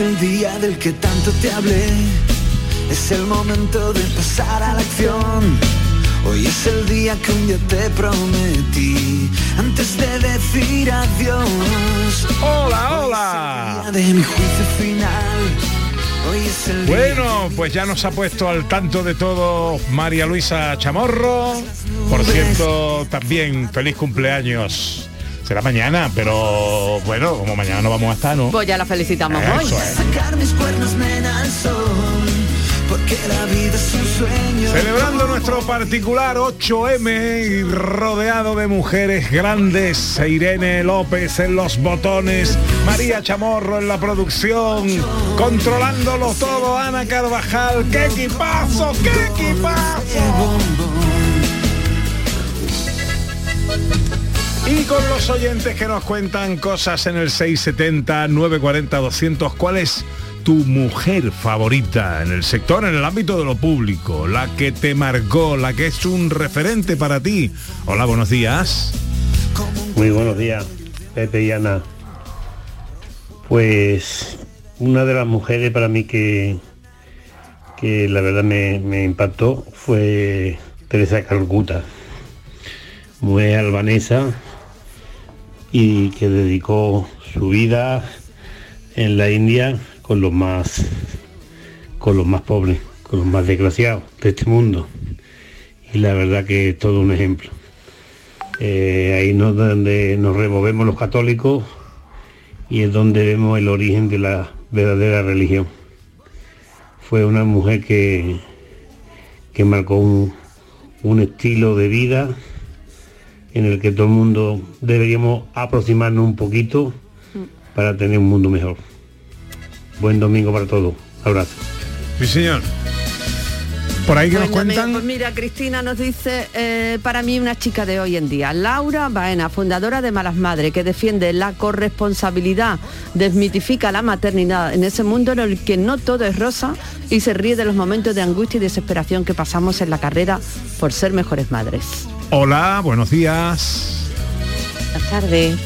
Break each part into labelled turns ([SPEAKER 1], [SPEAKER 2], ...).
[SPEAKER 1] Es el día del que tanto te hablé. Es el momento de pasar a la acción. Hoy es el día que un día te prometí antes de decir adiós.
[SPEAKER 2] Hola, hola.
[SPEAKER 1] De mi juicio final.
[SPEAKER 2] Bueno, pues ya nos ha puesto al tanto de todo María Luisa Chamorro. Por cierto, también feliz cumpleaños. Será mañana, pero bueno, como mañana no vamos a estar, ¿no?
[SPEAKER 3] Pues ya la felicitamos hoy.
[SPEAKER 2] Eso es.
[SPEAKER 1] sacar mis cuernos nena al sol. Porque la vida es un sueño.
[SPEAKER 2] Celebrando nuestro particular 8M y rodeado de mujeres grandes, Irene López en los botones, María Chamorro en la producción, controlándolo todo, Ana Carvajal, ¡qué equipazo, qué equipazo! Y con los oyentes que nos cuentan cosas en el 670 940 200, ¿cuál es tu mujer favorita en el sector, en el ámbito de lo público? La que te marcó, la que es un referente para ti. Hola, buenos días.
[SPEAKER 4] Muy buenos días, Pepe y Ana. Pues una de las mujeres para mí que, que la verdad me, impactó fue Teresa Calcuta, mujer albanesa y que dedicó su vida en la India con los más con los más pobres, con los más desgraciados de este mundo. Y la verdad que es todo un ejemplo. Eh, ahí no donde nos removemos los católicos y es donde vemos el origen de la verdadera religión. Fue una mujer que, que marcó un, un estilo de vida en el que todo el mundo deberíamos aproximarnos un poquito para tener un mundo mejor. Buen domingo para todos. Abrazo.
[SPEAKER 2] Sí, señor. Por ahí que nos
[SPEAKER 3] Bueno,
[SPEAKER 2] cuentan.
[SPEAKER 3] pues mira, Cristina nos dice, eh, para mí una chica de hoy en día, Laura Baena, fundadora de Malas Madres, que defiende la corresponsabilidad, desmitifica la maternidad en ese mundo en el que no todo es rosa y se ríe de los momentos de angustia y desesperación que pasamos en la carrera por ser mejores madres.
[SPEAKER 2] Hola, buenos días.
[SPEAKER 5] Buenas tardes.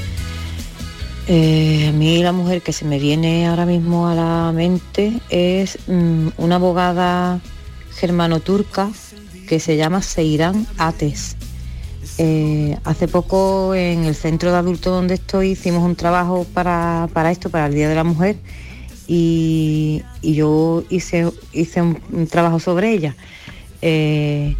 [SPEAKER 5] Eh, a mí la mujer que se me viene ahora mismo a la mente es mm, una abogada germano-turca que se llama Seiran Ates. Eh, hace poco en el centro de adultos donde estoy hicimos un trabajo para, para esto, para el Día de la Mujer, y, yo hice, hice un, un trabajo sobre ella. Eh,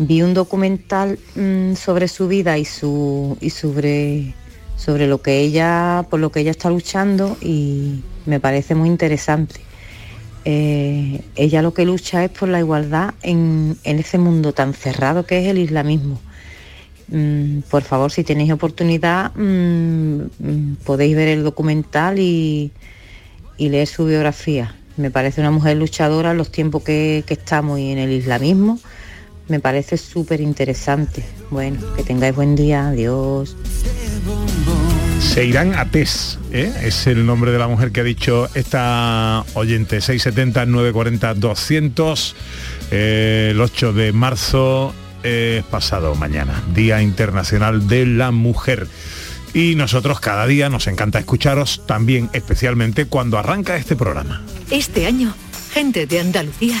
[SPEAKER 5] vi un documental mm, sobre su vida y su y sobre sobre lo que ella por lo que ella está luchando y me parece muy interesante. Eh, ella lo que lucha es por la igualdad en, en ese mundo tan cerrado que es el islamismo. Mm, por favor si tenéis oportunidad mm, podéis ver el documental y, y leer su biografía. Me parece una mujer luchadora en los tiempos que, que estamos y en el islamismo me parece súper interesante. Bueno, que tengáis buen día, adiós.
[SPEAKER 2] Seirán Atés, ¿eh? es el nombre de la mujer que ha dicho esta oyente, 670-940-200, eh, el 8 de marzo es pasado mañana, Día Internacional de la Mujer. Y nosotros cada día nos encanta escucharos, también especialmente cuando arranca este programa.
[SPEAKER 6] Este año, gente de Andalucía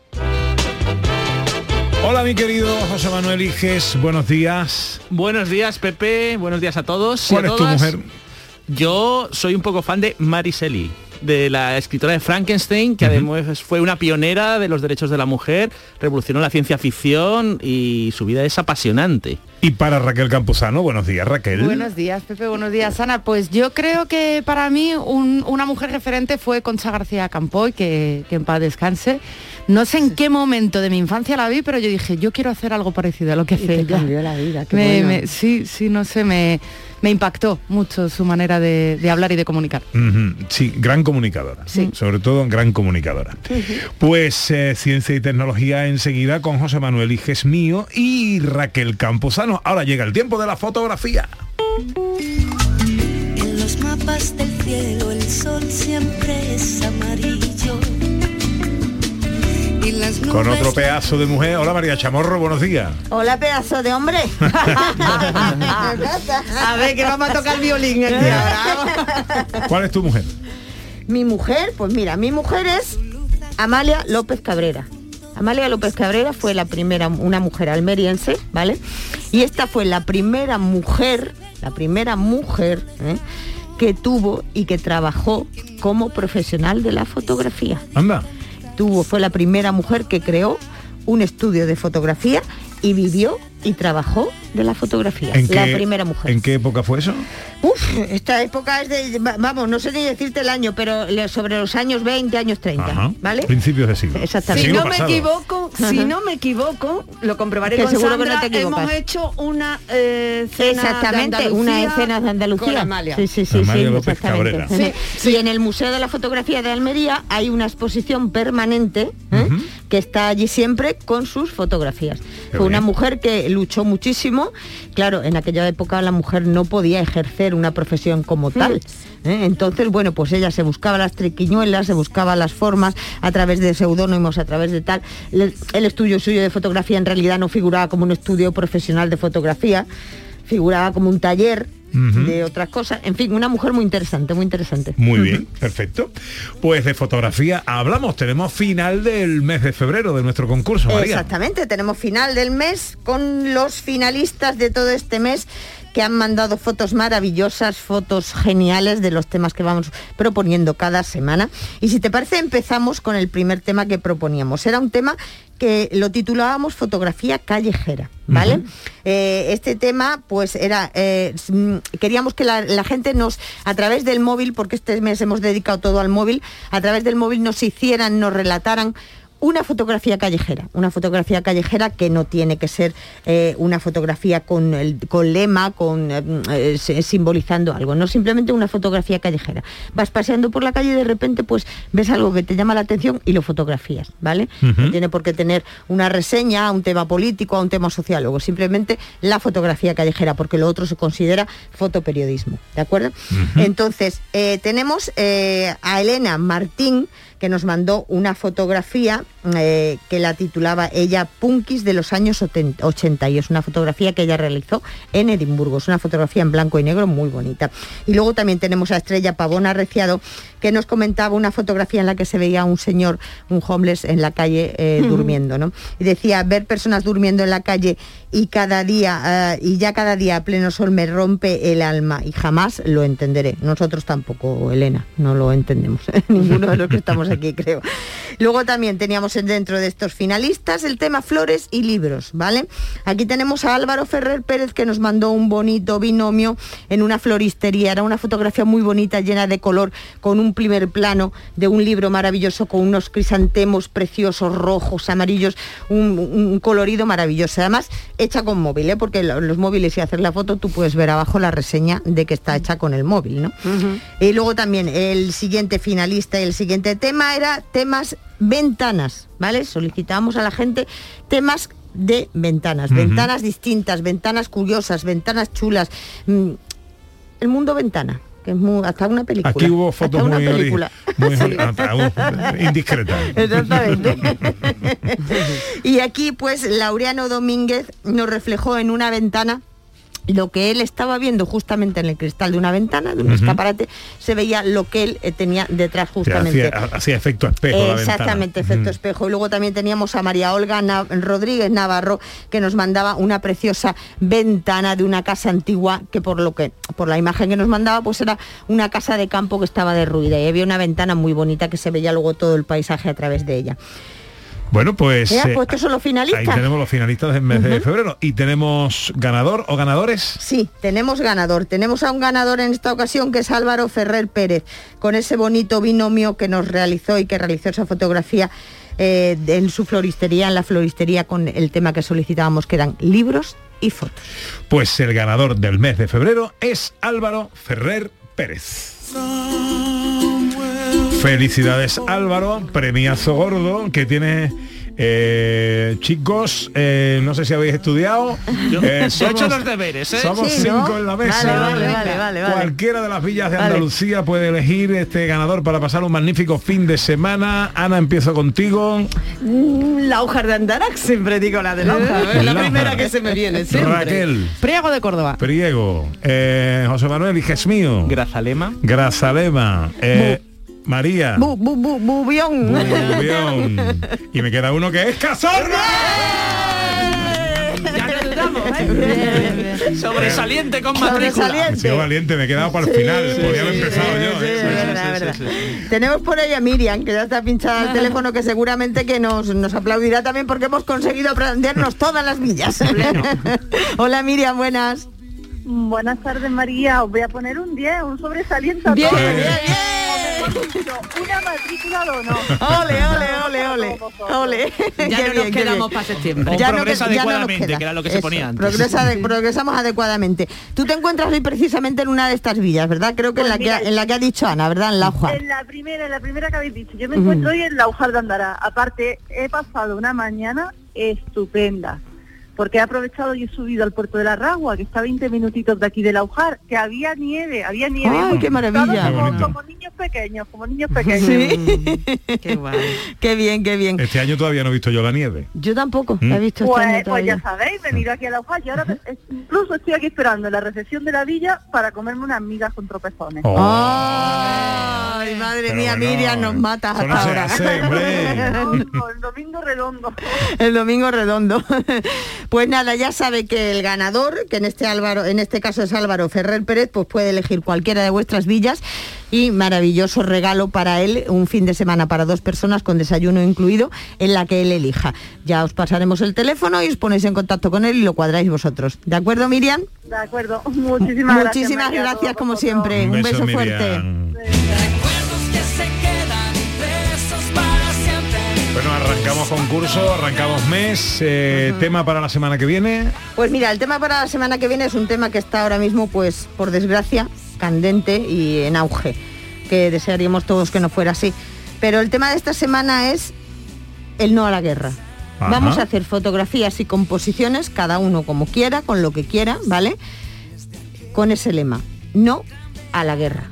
[SPEAKER 2] Hola mi querido José Manuel Iges, buenos días.
[SPEAKER 7] Buenos días Pepe, buenos días a todos. y
[SPEAKER 2] ¿Cuál
[SPEAKER 7] a
[SPEAKER 2] es tu mujer?
[SPEAKER 7] Yo soy un poco fan de Mary Shelley de la escritora de Frankenstein, que además fue una pionera de los derechos de la mujer, revolucionó la ciencia ficción y su vida es apasionante.
[SPEAKER 2] Y para Raquel Campuzano, buenos días Raquel.
[SPEAKER 8] Buenos días, Pepe, buenos días, Ana. Pues yo creo que para mí un- una mujer referente fue Concha García Campoy, que, que en paz descanse. No sé en qué momento de mi infancia la vi, pero yo dije, yo quiero hacer algo parecido a lo que hace ella.
[SPEAKER 3] cambió la vida, qué
[SPEAKER 8] Me-
[SPEAKER 3] bueno.
[SPEAKER 8] me- sí, sí, no sé, me, me impactó mucho su manera de, de hablar y de comunicar.
[SPEAKER 2] Sí, gran comunicadora. Sobre todo gran comunicadora. Pues eh, ciencia y tecnología enseguida con José Manuel Iges mío y Raquel Campuzano. Ahora llega el tiempo de la fotografía.
[SPEAKER 9] En los mapas del cielo el sol siempre es amarillo.
[SPEAKER 2] Con otro pedazo de mujer. Hola María Chamorro, buenos días.
[SPEAKER 10] Hola, pedazo de hombre.
[SPEAKER 3] A ver, que vamos a tocar violín aquí ahora.
[SPEAKER 2] ¿Cuál es tu mujer?
[SPEAKER 10] mi mujer, pues mira, mi mujer es Amalia López Cabrera. Amalia López Cabrera fue la primera, una mujer almeriense, ¿vale? Y esta fue la primera mujer, la primera mujer ¿eh? que tuvo y que trabajó como profesional de la fotografía.
[SPEAKER 2] Anda.
[SPEAKER 10] Fue la primera mujer que creó un estudio de fotografía y vivió y trabajó de la fotografía.
[SPEAKER 2] ¿En
[SPEAKER 10] la
[SPEAKER 2] qué-
[SPEAKER 10] primera mujer.
[SPEAKER 2] ¿En qué época fue eso?
[SPEAKER 10] Uf, esta época es de, va- vamos, no sé ni decirte el año, pero sobre los años 20, años 30,
[SPEAKER 2] Ajá.
[SPEAKER 10] ¿vale?
[SPEAKER 2] Principios de siglo.
[SPEAKER 10] Exactamente.
[SPEAKER 3] Si
[SPEAKER 2] Siglo
[SPEAKER 3] no me equivoco, si no me equivoco, lo comprobaré
[SPEAKER 10] Que
[SPEAKER 3] con
[SPEAKER 10] seguro que no
[SPEAKER 3] Sandra, hemos hecho una eh, cena
[SPEAKER 10] Exactamente,
[SPEAKER 3] de
[SPEAKER 10] una escena de Andalucía.
[SPEAKER 3] con Amalia.
[SPEAKER 10] Sí, sí, sí,
[SPEAKER 2] Amalia
[SPEAKER 10] sí,
[SPEAKER 2] López
[SPEAKER 10] exactamente.
[SPEAKER 2] Cabrera.
[SPEAKER 10] Sí, Y en el Museo de la Fotografía de Almería hay una exposición permanente ¿eh? que está allí siempre con sus fotografías.
[SPEAKER 2] Qué
[SPEAKER 10] Fue una mujer que luchó muchísimo. Claro, en aquella época la mujer no podía ejercer una profesión como tal. ¿eh? Entonces, bueno, pues ella se buscaba las triquiñuelas, se buscaba las formas a través de seudónimos, a través de tal. El estudio suyo de fotografía en realidad no figuraba como un estudio profesional de fotografía, figuraba como un taller De otras cosas. En fin, una mujer muy interesante, muy interesante.
[SPEAKER 2] Muy bien, perfecto. Pues de fotografía hablamos. Tenemos final del mes de febrero de nuestro concurso, María.
[SPEAKER 10] Exactamente, tenemos final del mes con los finalistas de todo este mes que han mandado fotos maravillosas, fotos geniales de los temas que vamos proponiendo cada semana. Y si te parece, empezamos con el primer tema que proponíamos. Era un tema que lo titulábamos fotografía callejera, ¿vale? Eh, este tema, pues era, eh, mm, queríamos que la, la gente nos, a través del móvil, porque este mes hemos dedicado todo al móvil, a través del móvil nos hicieran, nos relataran una fotografía callejera, una fotografía callejera que no tiene que ser eh, una fotografía con, el, con lema, con eh, eh, simbolizando algo, no simplemente una fotografía callejera. Vas paseando por la calle y de repente pues ves algo que te llama la atención y lo fotografías, ¿vale? No tiene por qué tener una reseña a un tema político, a un tema sociólogo, simplemente la fotografía callejera, porque lo otro se considera fotoperiodismo, ¿de acuerdo? Entonces, eh, tenemos a Elena Martín, que nos mandó una fotografía eh, que la titulaba ella Punkis de los años 80 80, y es una fotografía que ella realizó en Edimburgo. Es una fotografía en blanco y negro muy bonita. Y luego también tenemos a Estrella Pavón Arreciado que nos comentaba una fotografía en la que se veía un señor, un homeless en la calle eh, durmiendo, ¿no? Y decía, ver personas durmiendo en la calle y cada día, eh, y ya cada día a pleno sol me rompe el alma y jamás lo entenderé. Nosotros tampoco, Elena, no lo entendemos. Ninguno de los que estamos aquí, creo. Luego también teníamos en- dentro de estos finalistas el tema flores y libros, ¿vale? Aquí tenemos a Álvaro Ferrer Pérez que nos mandó un bonito binomio en una floristería. Era una fotografía muy bonita, llena de color, con un primer plano de un libro maravilloso con unos crisantemos preciosos, rojos, amarillos, un, un colorido maravilloso. Además, hecha con móvil, ¿eh? porque lo- los móviles y hacer la foto tú puedes ver abajo la reseña de que está hecha con el móvil, ¿no? Y luego también el siguiente finalista y el siguiente tema era temas ventanas, ¿vale? Solicitamos a la gente temas de ventanas, ventanas distintas, ventanas curiosas, ventanas chulas. mm, El mundo ventana, que es muy, hasta una película.
[SPEAKER 2] Aquí hubo fotos
[SPEAKER 10] una
[SPEAKER 2] muy, ori-
[SPEAKER 10] película.
[SPEAKER 2] muy
[SPEAKER 10] Sí.
[SPEAKER 2] hasta, uh, indiscretas.
[SPEAKER 10] Exactamente. y aquí, pues, Laureano Domínguez nos reflejó en una ventana lo que él estaba viendo justamente en el cristal de una ventana, de un escaparate, se veía lo que él eh, tenía detrás justamente.
[SPEAKER 2] hacía, hacía efecto espejo la ventana.
[SPEAKER 10] Exactamente, efecto espejo. Y luego también teníamos a María Olga Na- Rodríguez Navarro, que nos mandaba una preciosa ventana de una casa antigua, que por lo que, por la imagen que nos mandaba, pues era una casa de campo que estaba derruida. Y había una ventana muy bonita que se veía luego todo el paisaje a través de ella.
[SPEAKER 2] Bueno, pues...
[SPEAKER 10] Ya,
[SPEAKER 2] eh,
[SPEAKER 10] pues estos son los
[SPEAKER 2] Ahí
[SPEAKER 10] finalistas.
[SPEAKER 2] tenemos los finalistas del mes de febrero. ¿Y tenemos ganador o ganadores?
[SPEAKER 10] Sí, tenemos ganador. Tenemos a un ganador en esta ocasión que es Álvaro Ferrer Pérez, con ese bonito binomio que nos realizó y que realizó esa fotografía eh, en su floristería, en la floristería con el tema que solicitábamos, que eran libros y fotos.
[SPEAKER 2] Pues el ganador del mes de febrero es Álvaro Ferrer Pérez. Felicidades Álvaro, premiazo gordo que tiene eh, chicos, eh, no sé si habéis estudiado.
[SPEAKER 7] Yo-
[SPEAKER 2] eh,
[SPEAKER 7] yo he hecho los deberes, ¿eh?
[SPEAKER 2] Somos
[SPEAKER 7] Sí, ¿no?
[SPEAKER 2] cinco en la mesa.
[SPEAKER 10] Vale, vale, vale.
[SPEAKER 2] Cualquiera de las villas de
[SPEAKER 10] Vale.
[SPEAKER 2] Andalucía puede elegir este ganador para pasar un magnífico fin de semana. Ana, empiezo contigo.
[SPEAKER 3] Mm, La hoja de Andarax, siempre digo la de la hoja. Es la primera que se me viene, siempre.
[SPEAKER 2] Raquel.
[SPEAKER 8] Priego de Córdoba.
[SPEAKER 2] Priego, eh, José Manuel, hija mío.
[SPEAKER 7] Grazalema.
[SPEAKER 2] Grazalema. María.
[SPEAKER 10] Bu, bu, bu, bubión.
[SPEAKER 2] Bubión. Y me queda uno que es
[SPEAKER 7] dudamos, ¿eh? Sobresaliente con matrícula.
[SPEAKER 10] Sobresaliente.
[SPEAKER 2] He sido valiente, me he quedado para el final. Podría haber empezado yo. ¿eh?
[SPEAKER 10] verdad. Tenemos por ahí a Miriam, que ya está pinchada al teléfono, que seguramente que nos, nos aplaudirá también porque hemos conseguido aprendernos todas las villas. Hola Miriam, buenas.
[SPEAKER 11] Buenas tardes María, os voy a poner un 10, un sobresaliente a
[SPEAKER 10] Bien,
[SPEAKER 11] todos.
[SPEAKER 10] bien,
[SPEAKER 11] O mejor dicho, Una matrícula de honor.
[SPEAKER 10] Ole, ole, ole, ole. Ole.
[SPEAKER 3] Ya
[SPEAKER 10] Qué
[SPEAKER 3] no nos
[SPEAKER 10] bien, qué
[SPEAKER 3] quedamos para septiembre.
[SPEAKER 10] Ya no
[SPEAKER 7] progresa
[SPEAKER 10] que- ya no nos
[SPEAKER 7] adecuadamente,
[SPEAKER 10] queda.
[SPEAKER 7] que era lo que se
[SPEAKER 10] Eso,
[SPEAKER 7] ponía antes.
[SPEAKER 10] progresa de- progresamos adecuadamente. Tú te encuentras hoy precisamente en una de estas villas, ¿verdad? Creo que en,
[SPEAKER 11] Pues
[SPEAKER 10] la que,
[SPEAKER 11] mira,
[SPEAKER 10] ha- en la que ha dicho Ana, ¿verdad? En la hoja.
[SPEAKER 11] En la primera, en la primera que habéis dicho, yo me encuentro hoy en la Ujar de Andara. Aparte, he pasado una mañana estupenda, porque he aprovechado y he subido al puerto de la Ragua, que está a 20 minutitos de aquí de la Ujar, que había nieve, había nieve.
[SPEAKER 10] ¡Ay, qué maravilla!
[SPEAKER 11] Como, niños pequeños, como niños pequeños.
[SPEAKER 10] Sí.
[SPEAKER 3] Qué guay.
[SPEAKER 10] Qué bien, qué bien.
[SPEAKER 2] Este año todavía no he visto yo la nieve.
[SPEAKER 10] Yo tampoco
[SPEAKER 2] ¿Mm?
[SPEAKER 10] la he visto este
[SPEAKER 11] Pues,
[SPEAKER 10] año
[SPEAKER 11] pues ya sabéis, venido aquí a la Ujar y ahora es- incluso estoy aquí esperando en la recepción de la villa para comerme unas migas con tropezones.
[SPEAKER 2] Oh.
[SPEAKER 10] Ay, madre
[SPEAKER 2] Pero
[SPEAKER 10] mía,
[SPEAKER 2] bueno,
[SPEAKER 10] Miriam, nos matas
[SPEAKER 2] no
[SPEAKER 10] hasta ahora.
[SPEAKER 2] hace,
[SPEAKER 11] el domingo redondo.
[SPEAKER 10] El domingo redondo. Pues nada, ya sabe que el ganador, que en este Álvaro, en este caso es Álvaro Ferrer Pérez, pues puede elegir cualquiera de vuestras villas y maravilloso regalo para él, un fin de semana para dos personas con desayuno incluido, en la que él elija. Ya os pasaremos el teléfono y os ponéis en contacto con él y lo cuadráis vosotros. ¿De acuerdo, Miriam?
[SPEAKER 11] De acuerdo, muchísimas gracias.
[SPEAKER 10] Muchísimas gracias, como siempre. Un, beso,
[SPEAKER 2] Miriam.
[SPEAKER 10] fuerte.
[SPEAKER 2] Bueno, arrancamos concurso, arrancamos mes. eh, Tema para la semana que viene.
[SPEAKER 10] Pues mira, el tema para la semana que viene es un tema que está ahora mismo, pues, por desgracia, candente y en auge, que desearíamos todos que no fuera así. Pero el tema de esta semana es el no a la guerra.
[SPEAKER 2] Ajá.
[SPEAKER 10] Vamos a hacer fotografías y composiciones, cada uno como quiera, con lo que quiera, ¿vale? Con ese lema, no a la guerra.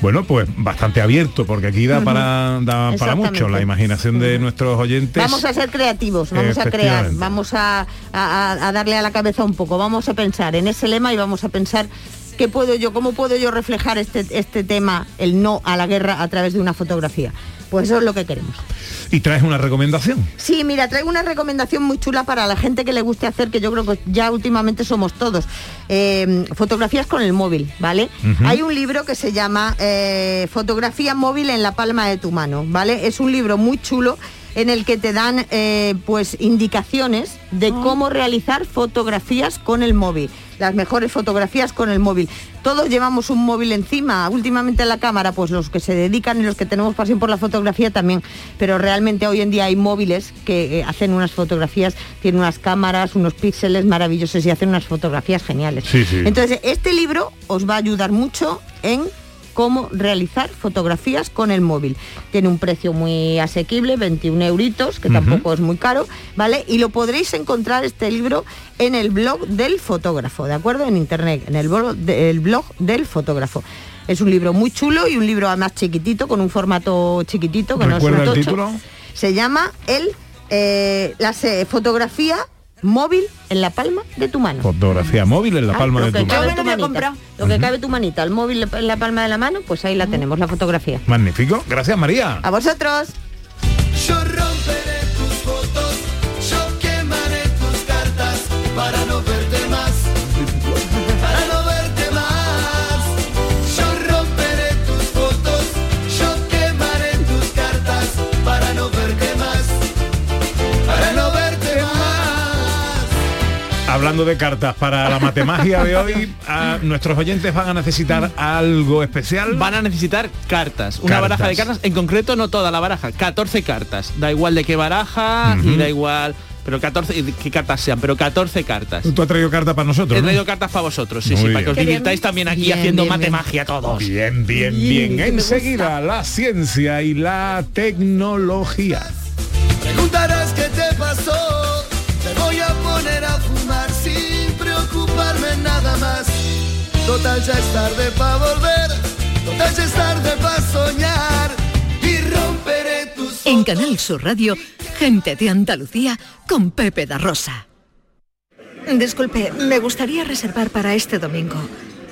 [SPEAKER 2] Bueno, pues bastante abierto, porque aquí da para, da para mucho. La imaginación de nuestros oyentes.
[SPEAKER 10] Vamos a ser creativos, vamos a crear, vamos a, a- a darle a la cabeza un poco, vamos a pensar en ese lema y vamos a pensar qué puedo yo, cómo puedo yo reflejar este, este tema, el no a la guerra, a través de una fotografía. Pues eso es lo que queremos.
[SPEAKER 2] Y traes una recomendación.
[SPEAKER 10] Sí, mira, traigo una recomendación muy chula para la gente que le guste hacer, que yo creo que ya últimamente somos todos. Eh, fotografías con el móvil, ¿vale? Hay un libro que se llama eh, Fotografía móvil en la palma de tu mano, ¿vale? Es un libro muy chulo en el que te dan eh, pues indicaciones de cómo realizar fotografías con el móvil, las mejores fotografías con el móvil. Todos llevamos un móvil encima, últimamente en la cámara, pues los que se dedican y los que tenemos pasión por la fotografía también, pero realmente hoy en día hay móviles que eh, hacen unas fotografías, tienen unas cámaras, unos píxeles maravillosos y hacen unas fotografías geniales.
[SPEAKER 2] Sí, sí.
[SPEAKER 10] Entonces, este libro os va a ayudar mucho en cómo realizar fotografías con el móvil. Tiene un precio muy asequible, 21 euritos, que tampoco es muy caro, ¿vale? Y lo podréis encontrar este libro en el blog del fotógrafo, ¿de acuerdo? En internet, en el blog, de- el blog del fotógrafo. Es un libro muy chulo y un libro además chiquitito, con un formato chiquitito, que no es
[SPEAKER 2] ¿Recuerda
[SPEAKER 10] un
[SPEAKER 2] el título?
[SPEAKER 10] Se llama el, eh, la fotografía móvil en la palma de tu mano.
[SPEAKER 2] Fotografía móvil en la
[SPEAKER 10] Ah,
[SPEAKER 2] palma
[SPEAKER 10] lo
[SPEAKER 2] de tu mano.
[SPEAKER 10] cabe tu manita, Lo que cabe tu manita, el móvil en la palma de la mano, pues ahí la tenemos, la fotografía.
[SPEAKER 2] Magnífico. Gracias, María.
[SPEAKER 10] A vosotros.
[SPEAKER 1] Yo
[SPEAKER 2] Hablando de cartas para la matemagia de hoy, a nuestros oyentes van a necesitar algo especial.
[SPEAKER 7] Van a necesitar cartas, una
[SPEAKER 2] Cartas.
[SPEAKER 7] baraja de cartas, en concreto no toda la baraja, 14 cartas. Da igual de qué baraja y da igual, pero 14, y de qué cartas sean, pero 14 cartas.
[SPEAKER 2] Tú has traído cartas para nosotros,
[SPEAKER 7] He
[SPEAKER 2] ¿no?
[SPEAKER 7] traído cartas para vosotros, sí,
[SPEAKER 2] Muy
[SPEAKER 7] sí,
[SPEAKER 2] bien.
[SPEAKER 7] para que os divirtáis también aquí
[SPEAKER 2] Bien,
[SPEAKER 7] haciendo
[SPEAKER 2] bien,
[SPEAKER 7] todos.
[SPEAKER 2] Bien, bien, bien. Enseguida la ciencia y la tecnología.
[SPEAKER 1] Preguntarás qué te pasó. Te voy a poner a nada más. Total ya es tarde para volver. Total ya es tarde para soñar. Y romperé tus
[SPEAKER 6] En Canal Sur Radio, gente de Andalucía con Pepe da Rosa.
[SPEAKER 12] Disculpe, me gustaría reservar para este domingo.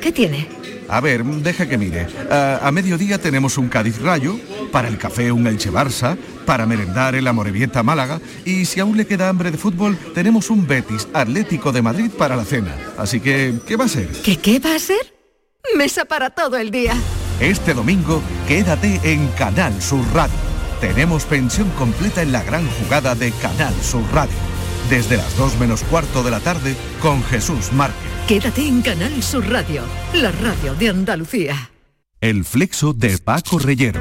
[SPEAKER 12] ¿Qué tiene?
[SPEAKER 13] A ver, deja que mire. Ah, a mediodía tenemos un Cádiz Rayo, para el café un Elche Barça, para merendar el Amorebieta Málaga y si aún le queda hambre de fútbol, tenemos un Betis Atlético de Madrid para la cena. Así que, ¿qué va a ser?
[SPEAKER 12] ¿Qué qué va a ser? Mesa para todo el día.
[SPEAKER 13] Este domingo, quédate en Canal Sur Radio. Tenemos pensión completa en la gran jugada de Canal Sur Radio. Desde las 2 menos cuarto de la tarde con Jesús Márquez.
[SPEAKER 6] Quédate en Canal Sur Radio, la radio de Andalucía.
[SPEAKER 13] El flexo de Paco Reyero.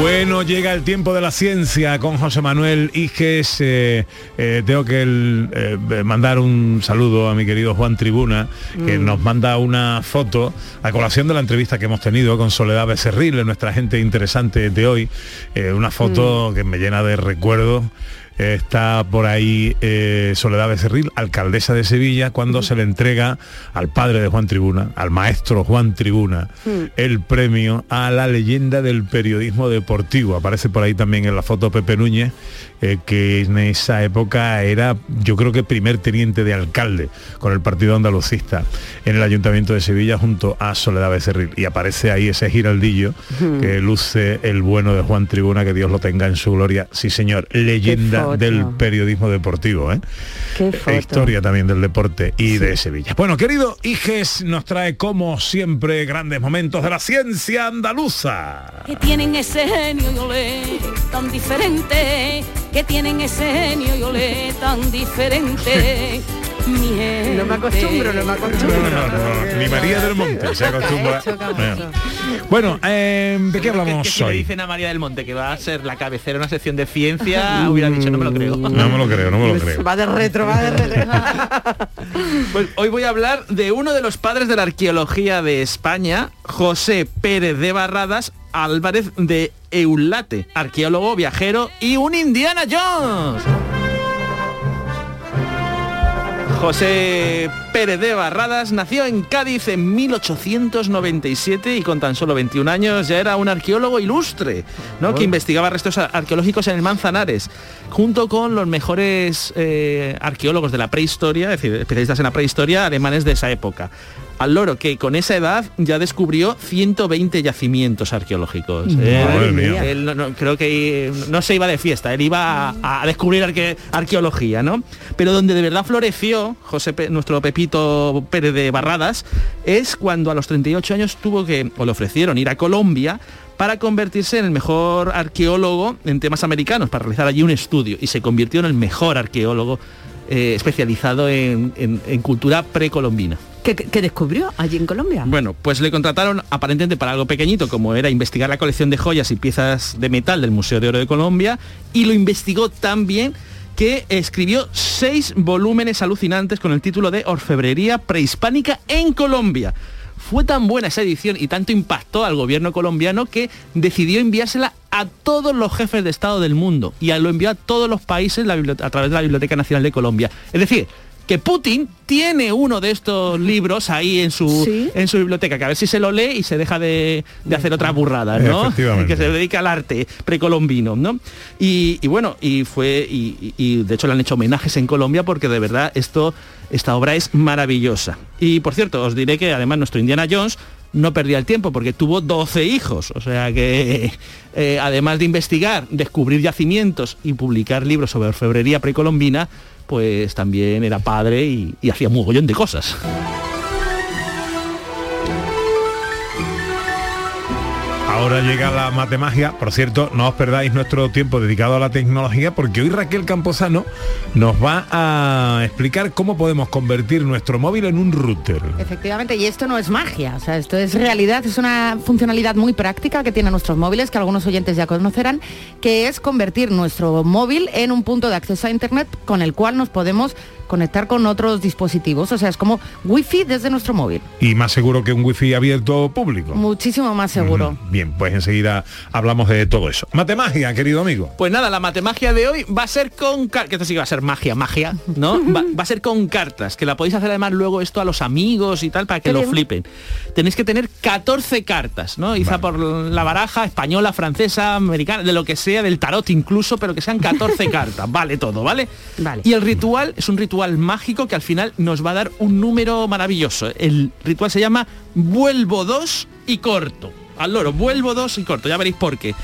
[SPEAKER 2] Bueno, llega el tiempo de la ciencia con José Manuel Iges. Eh, eh, tengo que el, eh, mandar un saludo a mi querido Juan Tribuna, que
[SPEAKER 14] Mm.
[SPEAKER 2] nos manda una foto a colación de la entrevista que hemos tenido con Soledad Becerril, nuestra gente interesante de hoy. Eh, una foto que me llena de recuerdos. Está por ahí eh, Soledad Becerril, alcaldesa de Sevilla, cuando se le entrega al padre de Juan Tribuna, al maestro Juan Tribuna, el premio a la leyenda del periodismo deportivo. Aparece por ahí también en la foto Pepe Núñez, eh, que en esa época era, yo creo que primer teniente de alcalde con el partido andalucista en el Ayuntamiento de Sevilla junto a Soledad Becerril. Y aparece ahí ese giraldillo
[SPEAKER 14] Hmm.
[SPEAKER 2] que luce el bueno de Juan Tribuna, que Dios lo tenga en su gloria. Sí, señor, leyenda
[SPEAKER 3] foto.
[SPEAKER 2] del periodismo deportivo. ¿eh?
[SPEAKER 3] Qué
[SPEAKER 2] E
[SPEAKER 3] foto.
[SPEAKER 2] historia también del deporte y de Sevilla. Bueno, querido Iges nos trae como siempre grandes momentos de la ciencia andaluza.
[SPEAKER 14] que tienen ese genio y olé tan diferente, que tienen ese genio y olé tan diferente.
[SPEAKER 3] No me acostumbro, no me acostumbro.
[SPEAKER 2] No, no, no, ni María del Monte se acostumbra. Bueno, eh, ¿de qué
[SPEAKER 7] Que,
[SPEAKER 2] hablamos
[SPEAKER 7] si le
[SPEAKER 2] hoy?
[SPEAKER 7] dicen a María del Monte que va a ser la cabecera de una sección de ciencia, hubiera dicho, no me lo creo.
[SPEAKER 2] No me lo creo, no me lo creo.
[SPEAKER 3] Va de retro, va de retro.
[SPEAKER 7] Pues hoy voy a hablar de uno de los padres de la arqueología de España, José Pérez de Barradas Álvarez de Eulate, arqueólogo, viajero y un Indiana Jones. José Pérez de Barradas nació en Cádiz en 1897 y con tan solo 21 años ya era un arqueólogo ilustre, ¿no? que investigaba restos ar- arqueológicos en el Manzanares, junto con los mejores eh, arqueólogos de la prehistoria, es decir, especialistas en la prehistoria alemanes de esa época. Al loro que con esa edad ya descubrió 120 yacimientos arqueológicos. Eh,
[SPEAKER 2] Madre
[SPEAKER 7] él-
[SPEAKER 2] mía.
[SPEAKER 7] él no- no- creo que no se iba de fiesta, él iba a, a descubrir arque- arqueología, ¿no? Pero donde de verdad floreció José Pe- nuestro Pepito Tito Pérez de Barradas, es cuando a los 38 años tuvo que, o le ofrecieron ir a Colombia para convertirse en el mejor arqueólogo en temas americanos, para realizar allí un estudio, y se convirtió en el mejor arqueólogo eh, especializado en, en- en cultura precolombina.
[SPEAKER 3] ¿Qué, qué descubrió allí en Colombia?
[SPEAKER 7] Bueno, pues le contrataron aparentemente para algo pequeñito, como era investigar la colección de joyas y piezas de metal del Museo de Oro de Colombia, y lo investigó tan bien que escribió seis volúmenes alucinantes con el título de Orfebrería prehispánica en Colombia. Fue tan buena esa edición y tanto impactó al gobierno colombiano que decidió enviársela a todos los jefes de Estado del mundo y lo envió a todos los países a través de la Biblioteca Nacional de Colombia. Es decir, que Putin tiene uno de estos libros ahí en su, en su biblioteca, que a ver si se lo lee y se deja de, de hacer otras burradas, ¿no? Que se dedica al arte precolombino, ¿no? Y, y bueno, y fue, y, y- y de hecho le han hecho homenajes en Colombia porque de verdad esto, esta obra es maravillosa. Y por cierto, os diré que además nuestro Indiana Jones no perdía el tiempo porque tuvo 12 hijos, o sea que eh, además de investigar, descubrir yacimientos y publicar libros sobre orfebrería precolombina, pues también era padre y, y hacía mogollón de cosas.
[SPEAKER 2] Ahora llega la matemagia. Por cierto, no os perdáis nuestro tiempo dedicado a la tecnología porque hoy Raquel Camposano nos va a explicar cómo podemos convertir nuestro móvil en un router.
[SPEAKER 8] Efectivamente, y esto no es magia, o sea, esto es realidad, es una funcionalidad muy práctica que tienen nuestros móviles, que algunos oyentes ya conocerán, que es convertir nuestro móvil en un punto de acceso a Internet con el cual nos podemos conectar con otros dispositivos, o sea, es como wifi desde nuestro móvil,
[SPEAKER 2] Y más seguro que un wifi abierto público.
[SPEAKER 8] muchísimo más seguro.
[SPEAKER 2] Bien, pues enseguida hablamos de todo eso. Matemagia, querido amigo.
[SPEAKER 7] Pues nada, la matemagia de hoy va a ser con cartas, que esto sí que va a ser magia, magia, ¿no? Va, va a ser con cartas, que la podéis hacer además luego esto a los amigos y tal para que lo
[SPEAKER 3] bien.
[SPEAKER 7] flipen. Tenéis que tener 14 cartas, ¿no? Iza por la baraja española, francesa, americana, de lo que sea, del tarot incluso, pero que sean 14 cartas, vale todo, ¿vale?
[SPEAKER 3] Vale.
[SPEAKER 7] Y el ritual es un ritual mágico que al final nos va a dar un número maravilloso. El ritual se llama vuelvo dos y corto. Al loro, vuelvo dos y corto, ya veréis por qué.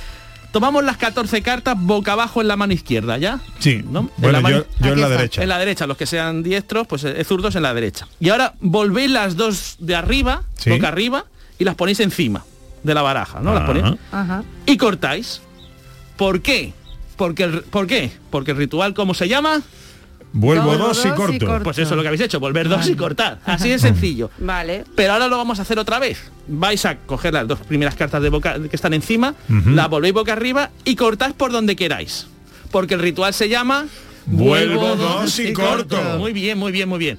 [SPEAKER 7] Tomamos las 14 cartas boca abajo en la mano izquierda, ¿ya?
[SPEAKER 2] Sí.
[SPEAKER 7] ¿No?
[SPEAKER 2] Bueno,
[SPEAKER 7] la mano-
[SPEAKER 2] yo, yo en la
[SPEAKER 7] está.
[SPEAKER 2] derecha.
[SPEAKER 7] En la derecha, los que sean diestros, pues eh, zurdos en la derecha. Y ahora volvéis las dos de arriba,
[SPEAKER 2] Sí.
[SPEAKER 7] boca arriba, y las ponéis encima de la baraja, ¿no? Las ponéis
[SPEAKER 8] Ajá.
[SPEAKER 7] y cortáis. ¿Por qué? Porque el, ¿Por qué? Porque el ritual, ¿cómo se llama?
[SPEAKER 2] Vuelvo dos y
[SPEAKER 8] dos y
[SPEAKER 2] corto.
[SPEAKER 8] corto.
[SPEAKER 7] Pues eso es lo que habéis hecho, volver dos y cortar. Así de sencillo.
[SPEAKER 3] Vale.
[SPEAKER 7] Pero ahora lo vamos a hacer otra vez. Vais a coger las dos primeras cartas de boca que están encima,
[SPEAKER 2] Ujú.
[SPEAKER 7] las volvéis boca arriba y cortáis por donde queráis. Porque el ritual se llama
[SPEAKER 2] Vuelvo dos y corto.
[SPEAKER 7] Muy bien, muy bien, muy bien.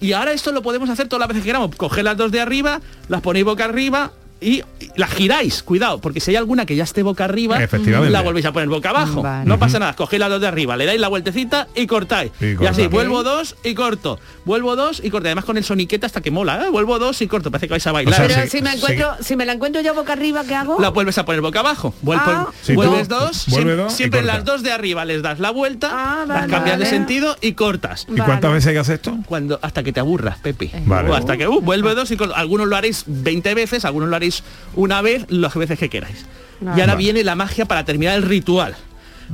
[SPEAKER 7] Y ahora esto lo podemos hacer todas las veces que queramos. Coger las dos de arriba, las ponéis boca arriba y las giráis. Cuidado, porque si hay alguna que ya esté boca arriba,
[SPEAKER 2] Efectivamente.
[SPEAKER 7] la volvéis a poner boca abajo.
[SPEAKER 8] Vale.
[SPEAKER 7] No pasa nada. Cogéis las dos de arriba, le dais la vueltecita y cortáis.
[SPEAKER 2] Y
[SPEAKER 7] Y, así, vuelvo dos y corto. Vuelvo dos y corto. Además con el soniquete hasta que mola. ¿eh? Vuelvo dos y corto. Parece que vais a bailar.
[SPEAKER 2] sea,
[SPEAKER 3] Pero
[SPEAKER 2] se-
[SPEAKER 3] si me
[SPEAKER 2] se-
[SPEAKER 3] encuentro, si me la encuentro yo boca arriba, ¿qué hago?
[SPEAKER 7] la vuelves a poner boca abajo. Vuel-
[SPEAKER 3] Ah.
[SPEAKER 2] Sí,
[SPEAKER 7] vuelves dos,
[SPEAKER 2] vuelve dos
[SPEAKER 7] siempre
[SPEAKER 2] corta.
[SPEAKER 7] las dos de arriba les das la vuelta,
[SPEAKER 3] Ah,
[SPEAKER 7] las
[SPEAKER 3] vale,
[SPEAKER 7] cambias de sentido y cortas.
[SPEAKER 2] ¿Y cuántas veces hay que hacer esto?
[SPEAKER 7] Cuando hasta que te aburras, Pepe.
[SPEAKER 2] Vale.
[SPEAKER 7] O hasta que uh, vuelve dos y corto. Algunos lo haréis 20 veces, algunos lo haréis una vez, las veces que queráis. Y ahora
[SPEAKER 2] Vale.
[SPEAKER 7] viene la magia para terminar el ritual.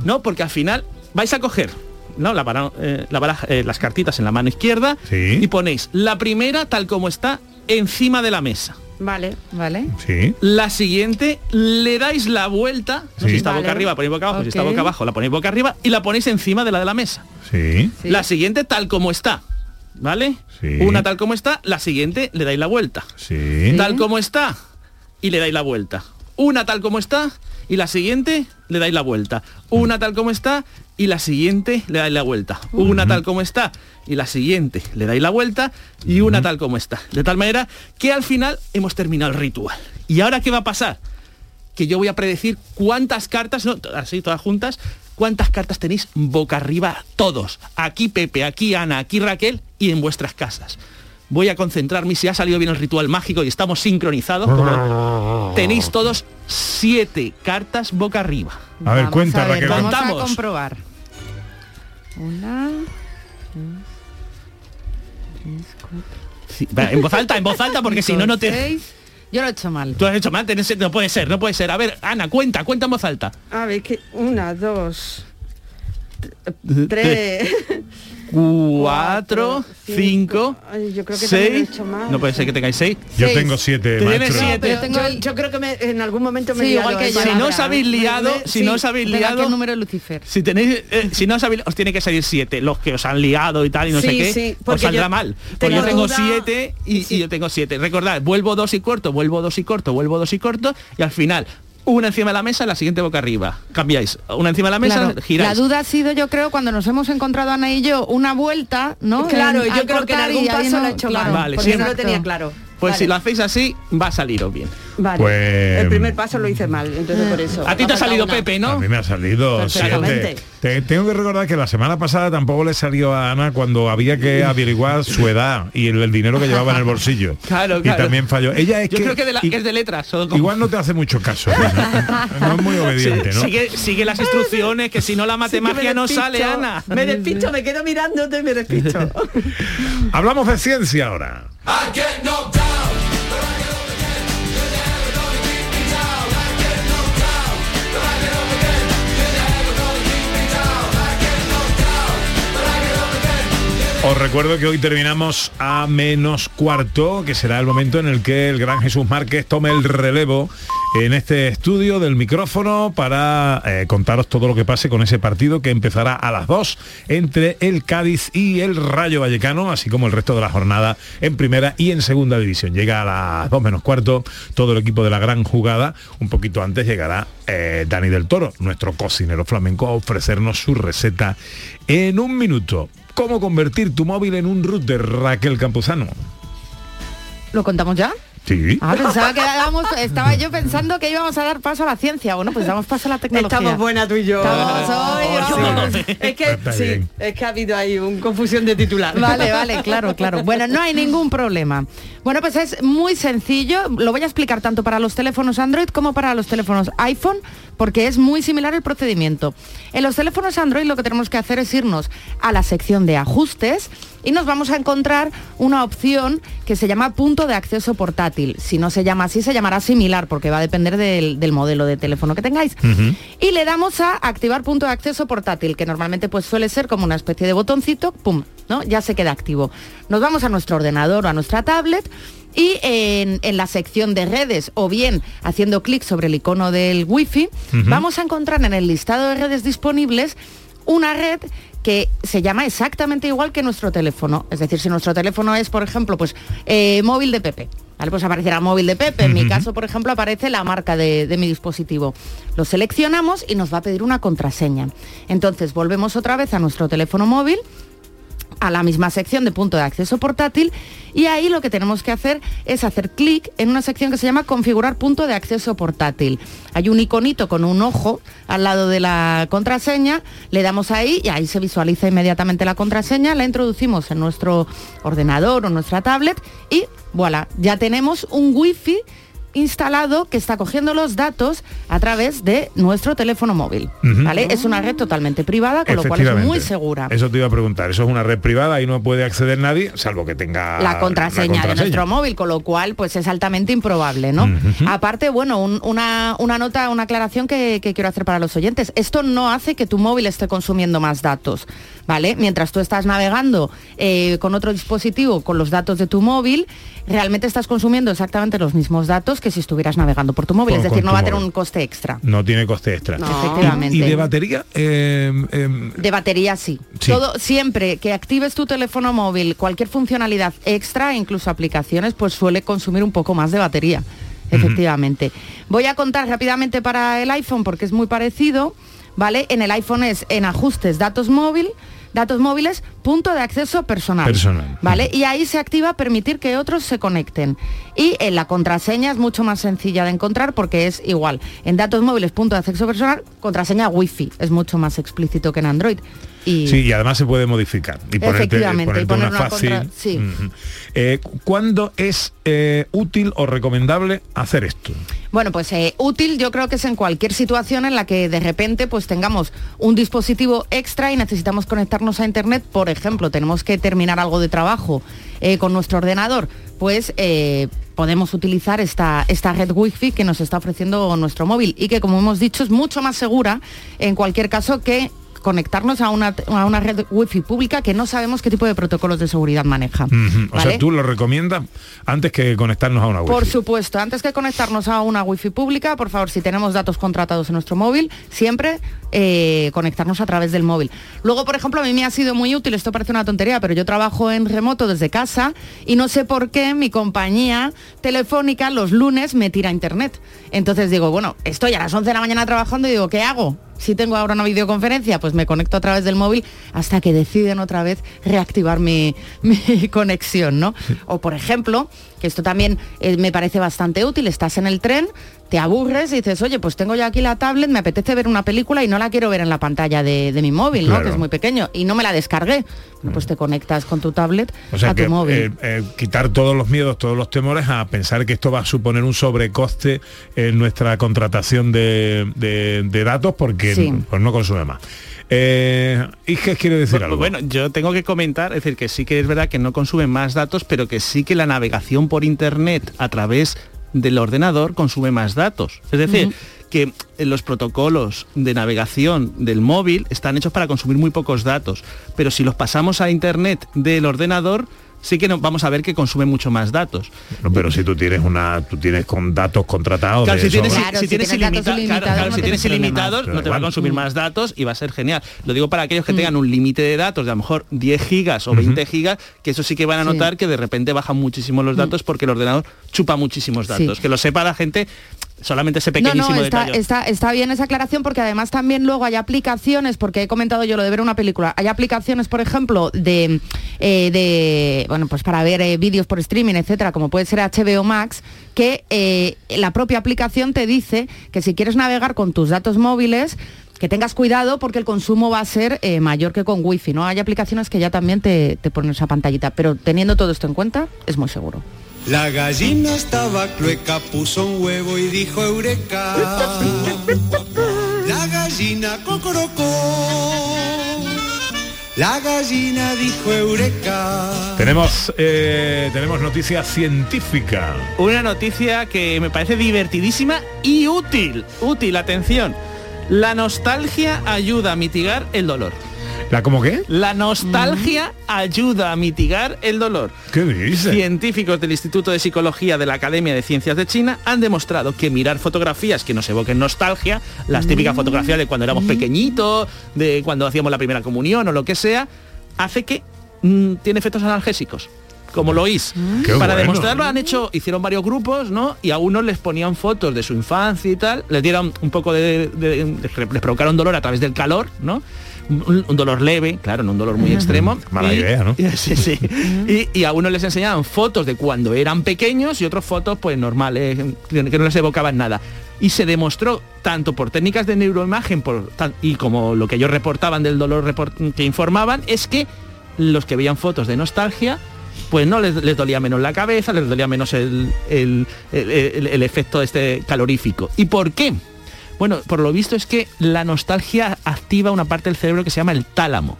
[SPEAKER 7] ¿No? Porque al final vais a coger ¿no? la, bara- eh, la baraja- eh, las cartitas en la mano izquierda
[SPEAKER 2] Sí.
[SPEAKER 7] y ponéis la primera tal como está encima de la mesa.
[SPEAKER 3] Vale.
[SPEAKER 8] ¿Vale?
[SPEAKER 2] Sí.
[SPEAKER 7] La siguiente le dais la vuelta, no si está
[SPEAKER 3] Vale.
[SPEAKER 7] boca arriba, ponéis boca abajo, si está boca abajo, la ponéis boca arriba y la ponéis encima de la de la mesa.
[SPEAKER 2] Sí.
[SPEAKER 8] Sí.
[SPEAKER 7] La siguiente tal como está. ¿Vale?
[SPEAKER 2] Sí.
[SPEAKER 7] Una tal como está, la siguiente le dais la vuelta.
[SPEAKER 2] Sí.
[SPEAKER 7] Tal como está y le dais la vuelta. Una tal como está y la siguiente le dais la vuelta. Una tal como está y la siguiente le dais la vuelta. Una tal como está y la siguiente le dais la vuelta y una tal como está. De tal manera que al final hemos terminado el ritual. ¿Y ahora qué va a pasar? que yo voy a predecir cuántas cartas, no, así todas juntas, cuántas cartas tenéis boca arriba todos. Aquí Pepe, aquí Ana, aquí Raquel y en vuestras casas. Voy a concentrarme si ha salido bien el ritual mágico y estamos sincronizados. como tenéis todos siete cartas boca arriba.
[SPEAKER 2] A ver,
[SPEAKER 8] Vamos
[SPEAKER 2] cuenta,
[SPEAKER 8] a ver,
[SPEAKER 2] Raquel.
[SPEAKER 8] Vamos
[SPEAKER 7] Contamos.
[SPEAKER 8] a comprobar. Una,
[SPEAKER 7] Sí, va, en voz alta, en voz alta, porque si no, no te...
[SPEAKER 8] seis. Yo lo he hecho mal.
[SPEAKER 7] Tú has hecho mal, tenés- no puede ser, no puede ser. A ver, Ana, cuenta, cuenta en voz alta.
[SPEAKER 3] A ver, que una, dos, tres,
[SPEAKER 7] cuatro, cinco,
[SPEAKER 3] Ay, yo creo que también lo he
[SPEAKER 7] seis.
[SPEAKER 3] mal.
[SPEAKER 7] No puede ser que tengáis seis.
[SPEAKER 2] Yo
[SPEAKER 3] Seis.
[SPEAKER 2] tengo siete, maestro.
[SPEAKER 7] siete.
[SPEAKER 3] Tengo yo creo que me- en algún momento me he
[SPEAKER 8] Sí,
[SPEAKER 3] liado,
[SPEAKER 8] que.
[SPEAKER 7] Si no os habéis liado,
[SPEAKER 3] Me-
[SPEAKER 7] si
[SPEAKER 3] sí.
[SPEAKER 7] no os habéis liado,
[SPEAKER 8] ¿qué número de Lucifer?
[SPEAKER 7] si tenéis, eh, si no os habéis, os tiene que salir siete. Los que os han liado y tal y no sé qué,
[SPEAKER 3] sí,
[SPEAKER 7] os saldrá
[SPEAKER 3] yo
[SPEAKER 7] mal. Pues yo tengo
[SPEAKER 3] duda-
[SPEAKER 7] siete y, y yo tengo siete. Recordad, vuelvo dos y corto, vuelvo dos y corto, vuelvo dos y corto y al final una encima de la mesa, la siguiente boca arriba. Cambiáis. Una encima de la mesa,
[SPEAKER 8] Claro,
[SPEAKER 7] giráis.
[SPEAKER 8] La duda ha sido, yo creo, cuando nos hemos encontrado Ana y yo, una vuelta, ¿no?
[SPEAKER 3] Claro,
[SPEAKER 8] En-
[SPEAKER 3] yo creo que en algún paso
[SPEAKER 8] no-
[SPEAKER 3] lo he hecho
[SPEAKER 8] claro.
[SPEAKER 3] mal,
[SPEAKER 7] Vale,
[SPEAKER 3] porque
[SPEAKER 7] sí.
[SPEAKER 3] no lo tenía claro.
[SPEAKER 7] Pues
[SPEAKER 3] Vale.
[SPEAKER 7] si lo hacéis así, va a saliros bien.
[SPEAKER 3] Vale.
[SPEAKER 2] Pues-
[SPEAKER 3] el primer paso lo hice mal, entonces por eso.
[SPEAKER 7] A ti te ha salido
[SPEAKER 3] una.
[SPEAKER 7] Pepe,
[SPEAKER 2] A
[SPEAKER 7] ¿no?
[SPEAKER 2] mí me ha salido
[SPEAKER 3] Perfectamente.
[SPEAKER 2] siete. Te- tengo que recordar que la semana pasada tampoco le salió a Ana cuando había que averiguar su edad y el, el dinero que llevaba en el bolsillo.
[SPEAKER 7] Claro,
[SPEAKER 2] Y
[SPEAKER 7] claro.
[SPEAKER 2] también falló. Ella es
[SPEAKER 7] Yo
[SPEAKER 2] que,
[SPEAKER 7] creo que, de la-
[SPEAKER 2] i-
[SPEAKER 7] que es de letras. o como-
[SPEAKER 2] igual no te hace mucho caso. ¿no? No es muy obediente, ¿no?
[SPEAKER 7] Sigue, sigue las instrucciones, que si no la
[SPEAKER 3] Sí,
[SPEAKER 7] matemagia no sale, Ana.
[SPEAKER 3] Me despisto, me quedo mirándote y me despisto.
[SPEAKER 2] Hablamos de ciencia ahora. Os recuerdo que hoy terminamos a menos cuarto, que será el momento en el que el gran Jesús Márquez tome el relevo en este estudio del micrófono para eh, contaros todo lo que pase con ese partido que empezará a las 2 entre el Cádiz y el Rayo Vallecano, así como el resto de la jornada en primera y en segunda división. Llega a las 2 menos cuarto todo el equipo de la gran jugada. Un poquito antes llegará eh, Dani del Toro, nuestro cocinero flamenco, a ofrecernos su receta en un minuto. ¿Cómo convertir tu móvil en un router, Raquel Campuzano?
[SPEAKER 8] ¿Lo contamos ya?
[SPEAKER 2] Sí.
[SPEAKER 8] Ah, pensaba que dábamos- estaba yo pensando que íbamos a dar paso a la ciencia. Bueno, pues damos paso a la tecnología.
[SPEAKER 3] Estamos buena tú y yo.
[SPEAKER 8] Estamos hoy,
[SPEAKER 3] Oh,
[SPEAKER 8] vamos.
[SPEAKER 3] sí. Es que sí,
[SPEAKER 2] bien.
[SPEAKER 3] es que ha habido ahí una confusión de titular.
[SPEAKER 8] Vale, vale, claro, claro. Bueno, no hay ningún problema. Bueno, pues es muy sencillo. Lo voy a explicar tanto para los teléfonos Android como para los teléfonos iPhone, porque es muy similar el procedimiento. En los teléfonos Android lo que tenemos que hacer es irnos a la sección de ajustes y nos vamos a encontrar una opción que se llama punto de acceso portátil. Si no se llama así, se llamará similar, porque va a depender del, del modelo de teléfono que tengáis. Y le damos a activar punto de acceso portátil, que normalmente pues suele ser como una especie de botoncito, pum, ¿no? Ya se queda activo. Nos vamos a nuestro ordenador o a nuestra tablet y en, en la sección de redes o bien haciendo clic sobre el icono del wifi, vamos a encontrar en el listado de redes disponibles una red que se llama exactamente igual que nuestro teléfono. Es decir, si nuestro teléfono es, por ejemplo, pues eh, móvil de Pepe. ¿vale? Pues aparecerá móvil de Pepe. En mi caso, por ejemplo, aparece la marca de, de mi dispositivo. Lo seleccionamos y nos va a pedir una contraseña. Entonces volvemos otra vez a nuestro teléfono móvil a la misma sección de punto de acceso portátil y ahí lo que tenemos que hacer es hacer clic en una sección que se llama configurar punto de acceso portátil. Hay un iconito con un ojo al lado de la contraseña, le damos ahí y ahí se visualiza inmediatamente la contraseña, la introducimos en nuestro ordenador o nuestra tablet y voilà, ya tenemos un wifi instalado que está cogiendo los datos a través de nuestro teléfono móvil. ¿vale? Es una red totalmente privada, con lo cual es muy segura.
[SPEAKER 2] Eso te iba a preguntar. Eso es una red privada y no puede acceder nadie, salvo que tenga
[SPEAKER 8] la contraseña, de nuestro móvil, con lo cual pues es altamente improbable, ¿no? Aparte, bueno, un- una, una nota, una aclaración que, que quiero hacer para los oyentes. Esto no hace que tu móvil esté consumiendo más datos, ¿vale? Mientras tú estás navegando eh, con otro dispositivo con los datos de tu móvil, realmente estás consumiendo exactamente los mismos datos que si estuvieras navegando por tu móvil. Es decir, no va a tener un coste extra.
[SPEAKER 2] No tiene coste extra.
[SPEAKER 8] No. Efectivamente.
[SPEAKER 2] ¿Y, y de batería? Eh, eh,
[SPEAKER 8] De batería sí.
[SPEAKER 2] Sí.
[SPEAKER 8] Todo siempre que actives tu teléfono móvil, cualquier funcionalidad extra, incluso aplicaciones, pues suele consumir un poco más de batería. Efectivamente. Voy a contar rápidamente para el iPhone porque es muy parecido, ¿vale? En el iPhone es en ajustes datos móvil, datos móviles, punto de acceso personal.
[SPEAKER 2] Personal.
[SPEAKER 8] ¿Vale? Y ahí se activa permitir que otros se conecten. Y en la contraseña es mucho más sencilla de encontrar porque es igual. En datos móviles, punto de acceso personal, contraseña wifi. Es mucho más explícito que en Android. Y
[SPEAKER 2] Sí, y además se puede modificar. Y ponerte,
[SPEAKER 8] Efectivamente, y poner
[SPEAKER 2] una
[SPEAKER 8] una
[SPEAKER 2] fácil.
[SPEAKER 8] contra- sí.
[SPEAKER 2] Eh, ¿Cuándo es eh, útil o recomendable hacer esto?
[SPEAKER 8] Bueno, pues eh, útil yo creo que es en cualquier situación en la que de repente pues tengamos un dispositivo extra y necesitamos conectarnos a internet, por ejemplo, tenemos que terminar algo de trabajo eh, con nuestro ordenador, pues eh, podemos utilizar esta, esta red wifi que nos está ofreciendo nuestro móvil y que como hemos dicho es mucho más segura en cualquier caso que conectarnos a una, a una red wifi pública que no sabemos qué tipo de protocolos de seguridad maneja.
[SPEAKER 2] O
[SPEAKER 8] ¿vale?
[SPEAKER 2] sea, tú lo recomiendas antes que conectarnos a una web.
[SPEAKER 8] Por supuesto, antes que conectarnos a una wifi pública, por favor, si tenemos datos contratados en nuestro móvil, siempre eh, conectarnos a través del móvil. Luego, por ejemplo, a mí me ha sido muy útil, esto parece una tontería, pero yo trabajo en remoto desde casa y no sé por qué mi compañía telefónica los lunes me tira a internet. Entonces digo, bueno, estoy a las 11 de la mañana trabajando y digo, ¿qué hago? Si tengo ahora una videoconferencia, pues me conecto a través del móvil hasta que deciden otra vez reactivar mi, mi conexión, ¿no? O por ejemplo, que esto también eh, me parece bastante útil, estás en el tren, te aburres y dices, oye, pues tengo yo aquí la tablet, me apetece ver una película y no la quiero ver en la pantalla de, de mi móvil. Que es muy pequeño, y no me la descargué. Bueno, pues te conectas con tu tablet
[SPEAKER 2] O sea
[SPEAKER 8] a tu
[SPEAKER 2] que
[SPEAKER 8] móvil.
[SPEAKER 2] eh, eh, quitar todos los miedos, todos los temores a pensar que esto va a suponer un sobrecoste en nuestra contratación de, de- de datos porque
[SPEAKER 7] Sí.
[SPEAKER 2] pues no consume más. Eh, Iges quiere decir algo.
[SPEAKER 7] Bueno, yo tengo que comentar, es decir, que sí que es verdad que no consume más datos, pero que sí que la navegación por internet a través del ordenador consume más datos. Es decir, que los protocolos de navegación del móvil están hechos para consumir muy pocos datos, pero si los pasamos a internet del ordenador, sí que no, vamos a ver que consume mucho más datos.
[SPEAKER 2] No, pero si tú tienes una, tú tienes con datos contratados.
[SPEAKER 7] Claro,
[SPEAKER 2] de
[SPEAKER 7] si tienes,
[SPEAKER 2] sobra.
[SPEAKER 7] si- si tienes ilimita- claro, claro, si tienes ilimitados, no te va a consumir
[SPEAKER 2] Mm.
[SPEAKER 7] más datos y va a ser genial. Lo digo para aquellos que tengan un límite de datos de a lo mejor 10 gigas o 20 gigas, que eso sí que van a
[SPEAKER 8] Sí.
[SPEAKER 7] notar que de repente bajan muchísimo los datos porque el ordenador chupa muchísimos datos.
[SPEAKER 8] Sí.
[SPEAKER 7] Que lo sepa la gente, solamente ese
[SPEAKER 8] No,
[SPEAKER 7] pequeñísimo
[SPEAKER 8] no, está,
[SPEAKER 7] detalle.
[SPEAKER 8] está, está bien esa aclaración porque además también luego hay aplicaciones, porque he comentado yo lo de ver una película, hay aplicaciones, por ejemplo, de, eh, de bueno, pues para ver eh, vídeos por streaming, etcétera, como puede ser HBO Max, que eh, la propia aplicación te dice que si quieres navegar con tus datos móviles, que tengas cuidado porque el consumo va a ser eh, mayor que con wifi, ¿no? Hay aplicaciones que ya también te, te ponen esa pantallita, pero teniendo todo esto en cuenta, es muy seguro.
[SPEAKER 15] La gallina estaba clueca, puso un huevo y dijo eureka. La gallina cocorocó. La gallina dijo eureka.
[SPEAKER 2] Tenemos, eh, tenemos noticia científica.
[SPEAKER 7] Una noticia que me parece divertidísima y útil. Útil, atención. La nostalgia ayuda a mitigar el dolor.
[SPEAKER 2] ¿La cómo qué?
[SPEAKER 7] La nostalgia ayuda a mitigar el dolor.
[SPEAKER 2] ¿Qué dice?
[SPEAKER 7] Científicos del Instituto de Psicología de la Academia de Ciencias de China han demostrado que mirar fotografías que nos evoquen nostalgia, las típicas
[SPEAKER 2] Mm.
[SPEAKER 7] fotografías de cuando éramos pequeñitos, de cuando hacíamos la primera comunión o lo que sea, hace que mm, tiene efectos analgésicos. Como lo.
[SPEAKER 2] Qué
[SPEAKER 7] Para
[SPEAKER 2] bueno.
[SPEAKER 7] demostrarlo han hecho, hicieron varios grupos, ¿no? Y a unos les ponían fotos de su infancia y tal, les dieron un poco de, de- de- les provocaron dolor a través del calor, ¿no? Un, un dolor leve, claro, no un dolor muy extremo.
[SPEAKER 2] Mala
[SPEAKER 7] Y-
[SPEAKER 2] idea, ¿no?
[SPEAKER 7] Sí, sí. Y, y a unos les enseñaban fotos de cuando eran pequeños y otras fotos pues normales, que que no les evocaban nada. Y se demostró tanto por técnicas de neuroimagen por, tan- y como lo que ellos reportaban del dolor report- que informaban, es que los que veían fotos de nostalgia pues no les, les dolía menos la cabeza, les dolía menos el, el- el- el- el efecto este calorífico. ¿Y por qué? Bueno, por lo visto es que la nostalgia activa una parte del cerebro que se llama el tálamo.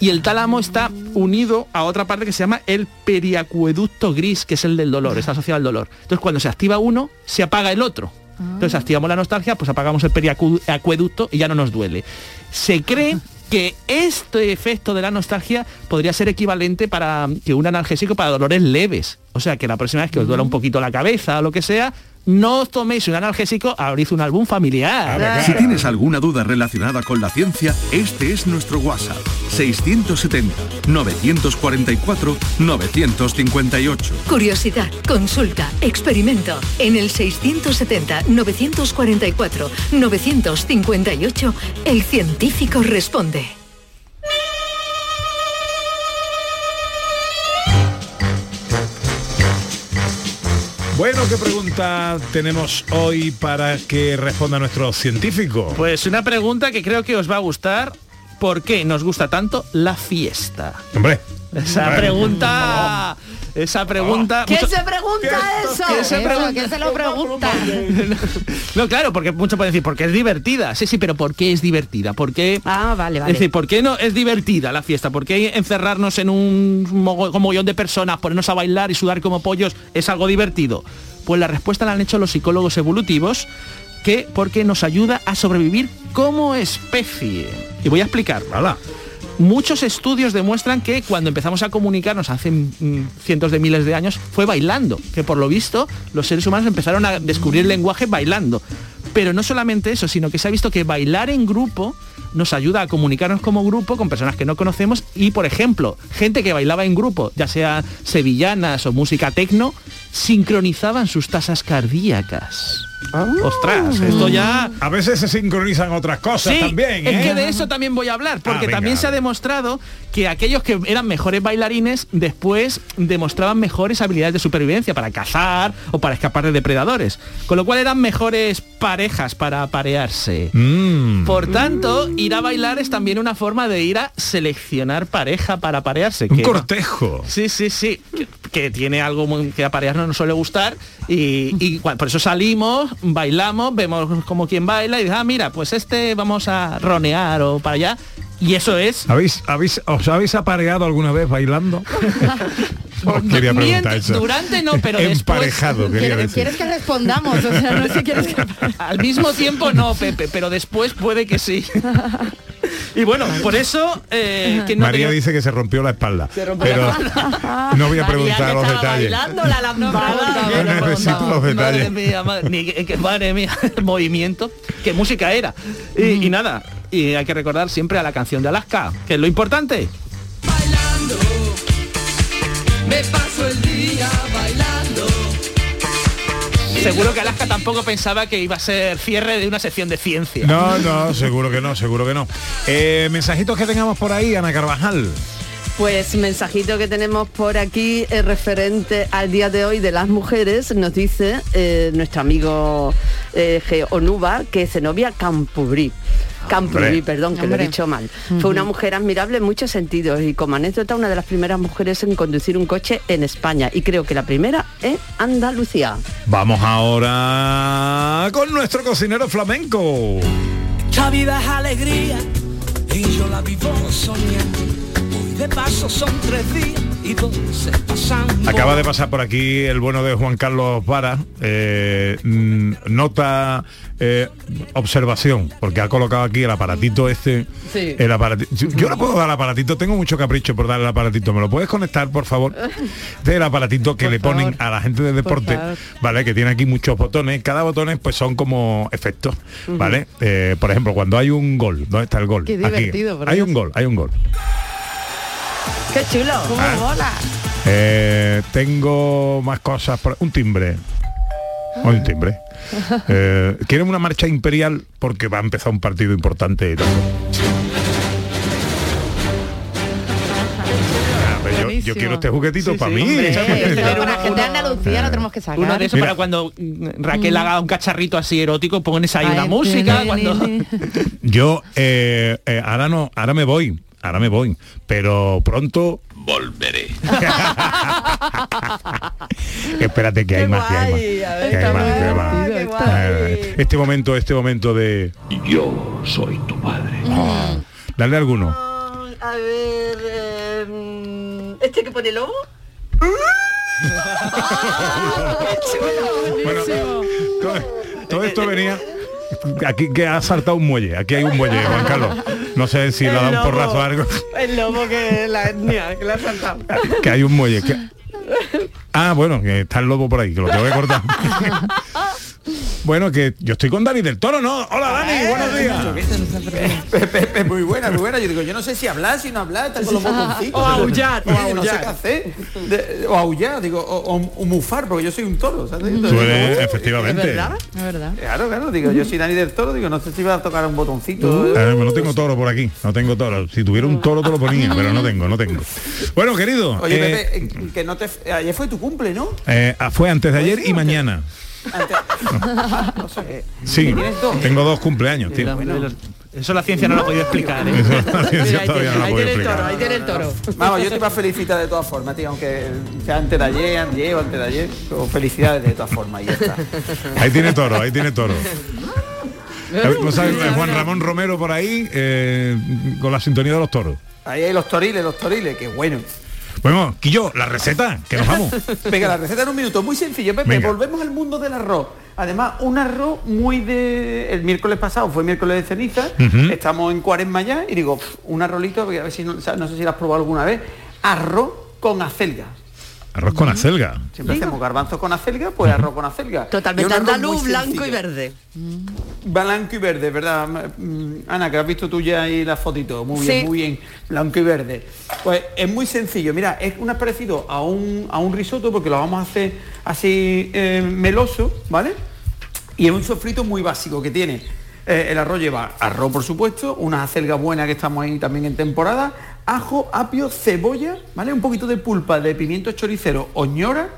[SPEAKER 7] Y el tálamo está unido a otra parte que se llama el periacueducto gris, que es el del dolor, está asociado al dolor. Entonces cuando se activa uno, se apaga el otro. Entonces activamos la nostalgia, pues apagamos el periacueducto y ya no nos duele. Se cree que este efecto de la nostalgia podría ser equivalente para que un analgésico para dolores leves. O sea, que la próxima vez que os duela un poquito la cabeza o lo que sea, no os toméis un analgésico, abrís un álbum familiar.
[SPEAKER 13] Si tienes alguna duda relacionada con la ciencia, este es nuestro WhatsApp. 670-944-958.
[SPEAKER 6] Curiosidad, consulta, experimento. En el 670-944-958, el científico responde.
[SPEAKER 2] Bueno, ¿qué pregunta tenemos hoy para que responda nuestro científico?
[SPEAKER 7] Pues una pregunta que creo que os va a gustar. ¿Por qué nos gusta tanto la fiesta?
[SPEAKER 2] Hombre.
[SPEAKER 7] Esa pregunta... Esa pregunta...
[SPEAKER 8] ¿Qué
[SPEAKER 7] mucho-
[SPEAKER 8] se pregunta eso?
[SPEAKER 7] ¿Qué se
[SPEAKER 8] Eso,
[SPEAKER 7] pregunta?
[SPEAKER 8] ¿Quién se lo pregunta?
[SPEAKER 7] No, claro, porque muchos pueden decir, porque es divertida. Sí, sí, pero ¿por qué es divertida? ¿Por qué?
[SPEAKER 8] Ah, vale, vale.
[SPEAKER 7] Es decir, ¿por qué no es divertida la fiesta? ¿Por qué encerrarnos en un mogo- mogollón de personas, ponernos a bailar y sudar como pollos es algo divertido? Pues la respuesta la han hecho los psicólogos evolutivos que porque nos ayuda a sobrevivir como especie. Y voy a explicar. Muchos estudios demuestran que cuando empezamos a comunicarnos hace mm, cientos de miles de años fue bailando, que por lo visto los seres humanos empezaron a descubrir el lenguaje bailando. Pero no solamente eso, sino que se ha visto que bailar en grupo nos ayuda a comunicarnos como grupo con personas que no conocemos y, por ejemplo, gente que bailaba en grupo, ya sea sevillanas o música tecno, sincronizaban sus tasas cardíacas. Ostras, esto ya...
[SPEAKER 2] A veces se sincronizan otras cosas
[SPEAKER 7] Sí,
[SPEAKER 2] también,
[SPEAKER 7] es
[SPEAKER 2] ¿eh?
[SPEAKER 7] que de eso también voy a hablar, porque
[SPEAKER 2] Ah, venga,
[SPEAKER 7] también se ha demostrado que aquellos que eran mejores bailarines después demostraban mejores habilidades de supervivencia para cazar o para escapar de depredadores, con lo cual eran mejores parejas para parearse.
[SPEAKER 2] Mm.
[SPEAKER 7] Por tanto, ir a bailar es también una forma de ir a seleccionar pareja para parearse.
[SPEAKER 2] Un
[SPEAKER 7] que-
[SPEAKER 2] cortejo.
[SPEAKER 7] Sí, sí, sí, que, que tiene algo que a parejas no nos suele gustar y, por eso salimos, bailamos, vemos como quien baila y dice, ah, mira, pues este vamos a ronear o para allá. Y eso es...
[SPEAKER 2] ¿Habéis, habéis, ¿Os habéis apareado alguna vez bailando? Quería preguntar eso.
[SPEAKER 7] Durante no, pero después...
[SPEAKER 2] Emparejado, quería
[SPEAKER 8] ¿Quieres,
[SPEAKER 2] decir.
[SPEAKER 8] quieres que respondamos? O sea, no sé si quieres que...
[SPEAKER 7] Al mismo tiempo no, Pepe, pero después puede que sí. y bueno, por eso... eh, que no
[SPEAKER 2] María
[SPEAKER 7] tengo-
[SPEAKER 2] dice que se rompió la espalda.
[SPEAKER 7] Se rompió
[SPEAKER 2] pero
[SPEAKER 7] la
[SPEAKER 2] no voy a preguntar los detalles.
[SPEAKER 3] la lambada.
[SPEAKER 2] No necesito los
[SPEAKER 7] Madre
[SPEAKER 2] detalles.
[SPEAKER 7] mía, madre, ni que- que- madre mía, el movimiento, qué música era. Y, y nada, y hay que recordar siempre a la canción de Alaska, que es lo importante.
[SPEAKER 16] Me paso el día bailando.
[SPEAKER 7] Seguro que Alaska tampoco pensaba que iba a ser cierre de una sección de ciencia.
[SPEAKER 2] No, no, seguro que no, seguro que no. Eh, mensajitos que tengamos por ahí, Ana Carvajal.
[SPEAKER 3] Pues mensajito que tenemos por aquí eh, referente al día de hoy de las mujeres, nos dice eh, nuestro amigo eh. Onuba que Zenobia Campubrí. Campubrí,
[SPEAKER 17] Hombre.
[SPEAKER 3] perdón, que lo he dicho mal. Fue una mujer admirable en muchos sentidos y como anécdota una de las primeras mujeres en conducir un coche en España y creo que la primera en Andalucía.
[SPEAKER 2] Vamos ahora con nuestro cocinero flamenco.
[SPEAKER 16] Esta vida es alegría y yo la vivo soñando. De paso son tres días y dos se pasan.
[SPEAKER 2] Acaba de pasar por aquí el bueno de Juan Carlos Vara. eh, mm, nota eh, observación, porque ha colocado aquí el aparatito este.
[SPEAKER 3] Sí.
[SPEAKER 2] El aparati- yo, yo le puedo dar el aparatito, tengo mucho capricho por darle el aparatito. ¿Me lo puedes conectar, por favor? Este es el aparatito que le ponen a la gente de deporte. ¿vale? Que tiene aquí muchos botones. Cada botón pues son como efectos, ¿vale? Eh, por ejemplo, cuando hay un gol, ¿dónde está el gol?
[SPEAKER 3] Qué
[SPEAKER 2] Aquí.
[SPEAKER 3] divertido,
[SPEAKER 2] Hay un gol, hay un gol.
[SPEAKER 3] ¡Qué chulo!
[SPEAKER 2] ¿Cómo mola? Eh, tengo más cosas. por- un timbre. Hoy un timbre. Eh, ¿Quieren una marcha imperial? Porque va a empezar un partido importante. y todo. Ah, pero yo- quiero este juguetito
[SPEAKER 7] Sí,
[SPEAKER 2] para
[SPEAKER 7] sí,
[SPEAKER 2] mí.
[SPEAKER 7] hombre,
[SPEAKER 8] Pero para la gente de Andalucía lo tenemos que sacar.
[SPEAKER 7] Uno de esos
[SPEAKER 2] Mira.
[SPEAKER 7] para cuando mm, Raquel
[SPEAKER 8] Mm.
[SPEAKER 7] haga un cacharrito así erótico, pones ahí
[SPEAKER 8] Ay,
[SPEAKER 7] una música. cuando...
[SPEAKER 2] Yo eh, eh, ahora no, ahora me voy. Ahora me voy. Pero pronto volveré. Espérate que hay más, que hay más.
[SPEAKER 17] guay, a ver,
[SPEAKER 2] que hay
[SPEAKER 17] está
[SPEAKER 2] más,
[SPEAKER 17] muy
[SPEAKER 2] que hay más.
[SPEAKER 17] divertido, qué
[SPEAKER 2] Este momento, este momento de yo soy tu padre. Ah. Dale alguno.
[SPEAKER 3] A ver, eh, ¿este que pone lobo?
[SPEAKER 2] Bueno, todo, todo esto venía aquí que ha saltado un muelle. Aquí hay un muelle, Juan Carlos. No sé si le ha dado un porrazo o algo.
[SPEAKER 3] El lobo que la etnia, que la ha saltado.
[SPEAKER 2] Que hay un muelle. que- Ah, bueno, que está el lobo por ahí, que lo tengo que cortar. bueno, que yo estoy con Dani del Toro, ¿no? Hola Dani, buenos días.
[SPEAKER 17] Pepe, muy buena, muy buena. Yo digo, yo no sé si hablar, si no hablar, está con los botoncitos.
[SPEAKER 3] O aullar, o
[SPEAKER 17] Yo No sé
[SPEAKER 3] aullar.
[SPEAKER 17] qué hacer. De- o aullar, digo, o, o- o mufar, porque yo soy un toro, ¿sabes?
[SPEAKER 2] Tú eres, efectivamente.
[SPEAKER 8] Es verdad.
[SPEAKER 17] Claro, claro, digo, yo soy Dani del Toro, digo, no sé si va a tocar un botoncito.
[SPEAKER 2] Eh, no tengo toro por aquí, no tengo toro. Si tuviera un toro te lo ponía, pero no tengo, no tengo. Bueno, querido,
[SPEAKER 17] Oye,
[SPEAKER 2] eh,
[SPEAKER 17] Pepe, eh, que no te... Ayer fue tu cumple, ¿no?
[SPEAKER 2] eh, ah, fue antes de ayer y mañana.
[SPEAKER 17] No sé.
[SPEAKER 2] Sí, tengo dos cumpleaños, tío.
[SPEAKER 7] Eso la ciencia no lo ha podido explicar. ¿eh?
[SPEAKER 2] Eso la ciencia
[SPEAKER 7] Ahí
[SPEAKER 2] todavía no lo ha
[SPEAKER 7] ahí
[SPEAKER 2] podido
[SPEAKER 7] tiene el toro, ahí tiene el toro.
[SPEAKER 17] Vamos, yo te iba a felicitar de todas formas, tío, aunque sea antes de ayer, ayer o antes de ayer, pero felicidades de todas formas ya está.
[SPEAKER 2] Ahí tiene toro, ahí tiene toro. Eh, ¿no sabes? Juan Ramón Romero por ahí eh, con la sintonía de los toros.
[SPEAKER 17] Ahí hay los toriles, los toriles, qué bueno.
[SPEAKER 2] Bueno, Quillo, la receta, que nos vamos.
[SPEAKER 17] Venga, la receta en un minuto, muy sencillo, Pepe.
[SPEAKER 2] Venga.
[SPEAKER 17] Volvemos al mundo del arroz. Además, un arroz muy de... El miércoles pasado fue miércoles de ceniza, estamos en cuaresma ya y digo, "Pf, un arroz a ver si no, no sé si lo has probado alguna vez, arroz con acelga.
[SPEAKER 2] Arroz con acelga.
[SPEAKER 17] Siempre hacemos garbanzos con acelga, pues arroz con acelga.
[SPEAKER 3] Totalmente andaluz, blanco y verde.
[SPEAKER 17] Blanco y verde, ¿verdad? Mm, Ana, que has visto tú ya ahí la fotito. Muy bien,
[SPEAKER 3] Sí.
[SPEAKER 17] muy bien. Blanco y verde. Pues es muy sencillo. Mira, es un parecido a un, a un risotto porque lo vamos a hacer así eh, meloso, ¿vale? Y es un sofrito muy básico que tiene. Eh, el arroz lleva arroz, por supuesto, unas acelgas buenas que estamos ahí también en temporada, ajo, apio, cebolla, ¿vale? Un poquito de pulpa de pimiento choricero o ñora,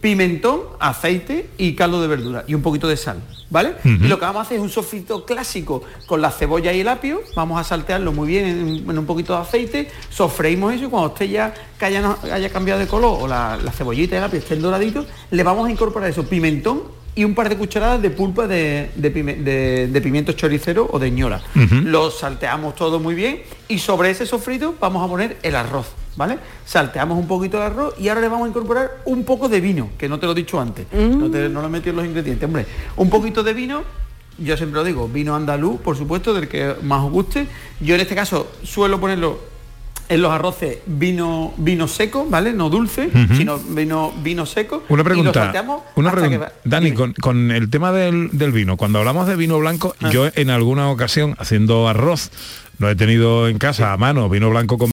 [SPEAKER 17] pimentón, aceite y caldo de verdura y un poquito de sal, ¿vale? Y lo que vamos a hacer es un sofrito clásico con la cebolla y el apio, vamos a saltearlo muy bien en, en un poquito de aceite, sofreímos eso y cuando usted ya que haya, haya cambiado de color o la, la cebollita y el apio estén doraditos, le vamos a incorporar eso, pimentón y un par de cucharadas de pulpa de, de pime- de- de pimiento choricero o de ñora. Lo salteamos todo muy bien y sobre ese sofrito vamos a poner el arroz, ¿vale? Salteamos un poquito el arroz y ahora le vamos a incorporar un poco de vino, que no te lo he dicho antes, no, te, no lo he metido en los ingredientes, hombre. Un poquito de vino, yo siempre lo digo, vino andaluz, por supuesto, del que más os guste. Yo en este caso suelo ponerlo en los arroces vino vino seco, ¿vale? No dulce, sino vino vino seco.
[SPEAKER 2] Una pregunta, una pregunta. Dani, con, con el tema del, del vino, cuando hablamos de vino blanco,
[SPEAKER 17] Ah.
[SPEAKER 2] yo en alguna ocasión haciendo arroz, lo he tenido en casa a mano, vino blanco con